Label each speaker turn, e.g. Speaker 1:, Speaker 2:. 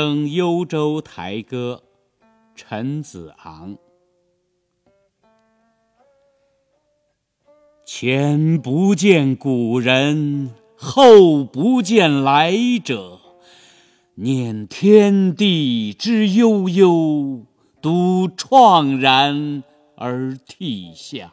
Speaker 1: 登幽州台歌陈子昂前不见古人后不见来者念天地之悠悠独怆然而涕下。